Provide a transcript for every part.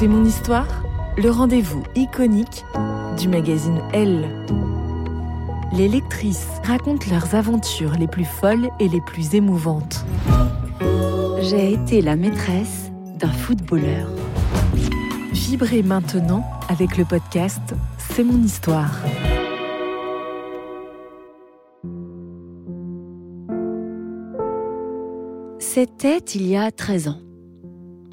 C'est mon histoire, le rendez-vous iconique du magazine Elle. Les lectrices racontent leurs aventures les plus folles et les plus émouvantes. J'ai été la maîtresse d'un footballeur. Vibrez maintenant avec le podcast C'est mon histoire. C'était il y a 13 ans.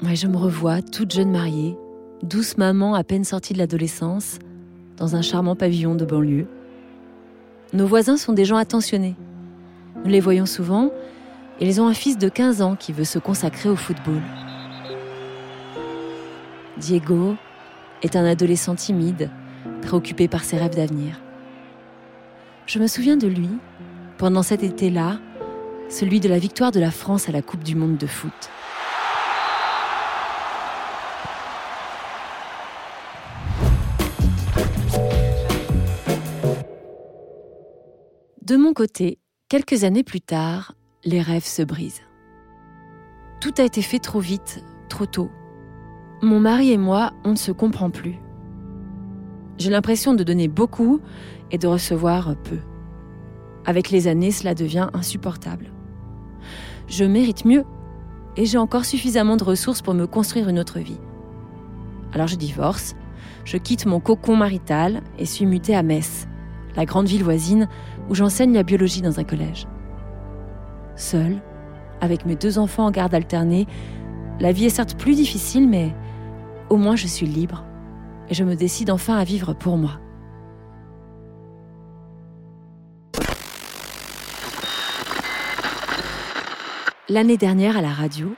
Je me revois toute jeune mariée, douce maman à peine sortie de l'adolescence, dans un charmant pavillon de banlieue. Nos voisins sont des gens attentionnés. Nous les voyons souvent et ils ont un fils de 15 ans qui veut se consacrer au football. Diego est un adolescent timide, préoccupé par ses rêves d'avenir. Je me souviens de lui, pendant cet été-là, celui de la victoire de la France à la Coupe du Monde de foot. De mon côté, quelques années plus tard, les rêves se brisent. Tout a été fait trop vite, trop tôt. Mon mari et moi, on ne se comprend plus. J'ai l'impression de donner beaucoup et de recevoir peu. Avec les années, cela devient insupportable. Je mérite mieux et j'ai encore suffisamment de ressources pour me construire une autre vie. Alors je divorce, je quitte mon cocon marital et suis mutée à Metz, la grande ville voisine où j'enseigne la biologie dans un collège. Seule, avec mes deux enfants en garde alternée, la vie est certes plus difficile, mais au moins je suis libre et je me décide enfin à vivre pour moi. L'année dernière à la radio,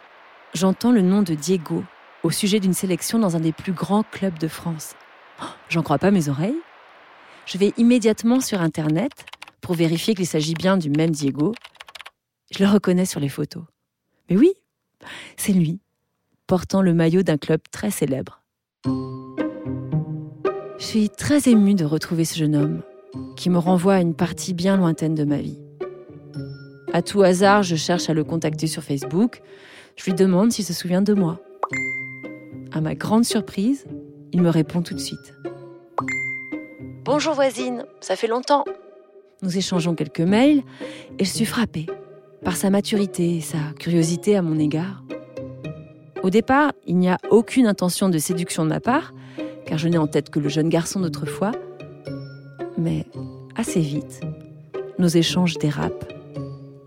j'entends le nom de Diego au sujet d'une sélection dans un des plus grands clubs de France. Oh, J'en crois pas mes oreilles. Je vais immédiatement sur Internet pour vérifier qu'il s'agit bien du même Diego. Je le reconnais sur les photos. Mais oui, c'est lui, portant le maillot d'un club très célèbre. Je suis très émue de retrouver ce jeune homme, qui me renvoie à une partie bien lointaine de ma vie. À tout hasard, je cherche à le contacter sur Facebook. Je lui demande s'il se souvient de moi. À ma grande surprise, il me répond tout de suite. Bonjour voisine, ça fait longtemps. Nous échangeons quelques mails et je suis frappée par sa maturité et sa curiosité à mon égard. Au départ, il n'y a aucune intention de séduction de ma part, car je n'ai en tête que le jeune garçon d'autrefois. Mais assez vite, nos échanges dérapent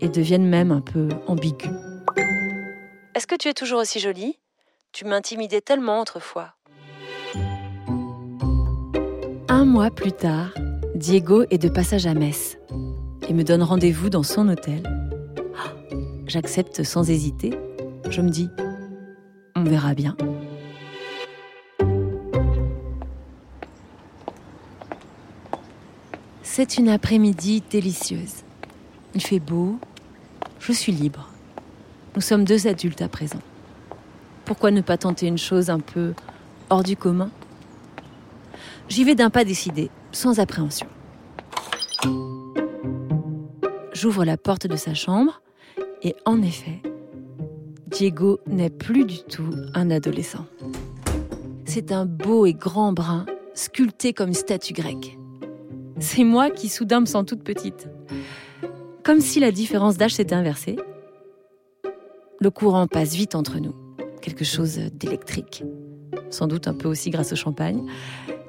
et deviennent même un peu ambigus. Est-ce que tu es toujours aussi jolie? Tu m'intimidais tellement autrefois. Un mois plus tard, Diego est de passage à Metz et me donne rendez-vous dans son hôtel. Ah, j'accepte sans hésiter. Je me dis, on verra bien. C'est une après-midi délicieuse. Il fait beau, je suis libre. Nous sommes deux adultes à présent. Pourquoi ne pas tenter une chose un peu hors du commun? J'y vais d'un pas décidé, sans appréhension. J'ouvre la porte de sa chambre et en effet, Diego n'est plus du tout un adolescent. C'est un beau et grand brun, sculpté comme une statue grecque. C'est moi qui soudain me sens toute petite. Comme si la différence d'âge s'était inversée. Le courant passe vite entre nous, quelque chose d'électrique, sans doute un peu aussi grâce au champagne,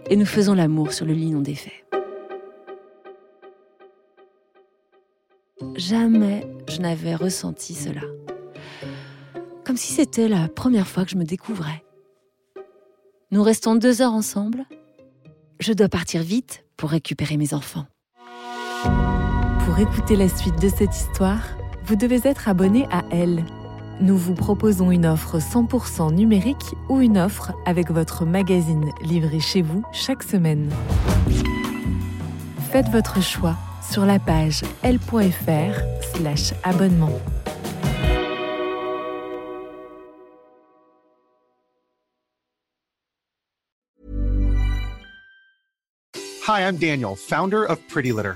et nous faisons l'amour sur le lit non défait. Jamais je n'avais ressenti cela. Comme si c'était la première fois que je me découvrais. Nous restons deux heures ensemble. Je dois partir vite pour récupérer mes enfants. Pour écouter la suite de cette histoire, vous devez être abonné à Elle. Nous vous proposons une offre 100% numérique ou une offre avec votre magazine livré chez vous chaque semaine. Faites votre choix sur la page l.fr slash abonnement. Hi, I'm Daniel, founder of Pretty Litter.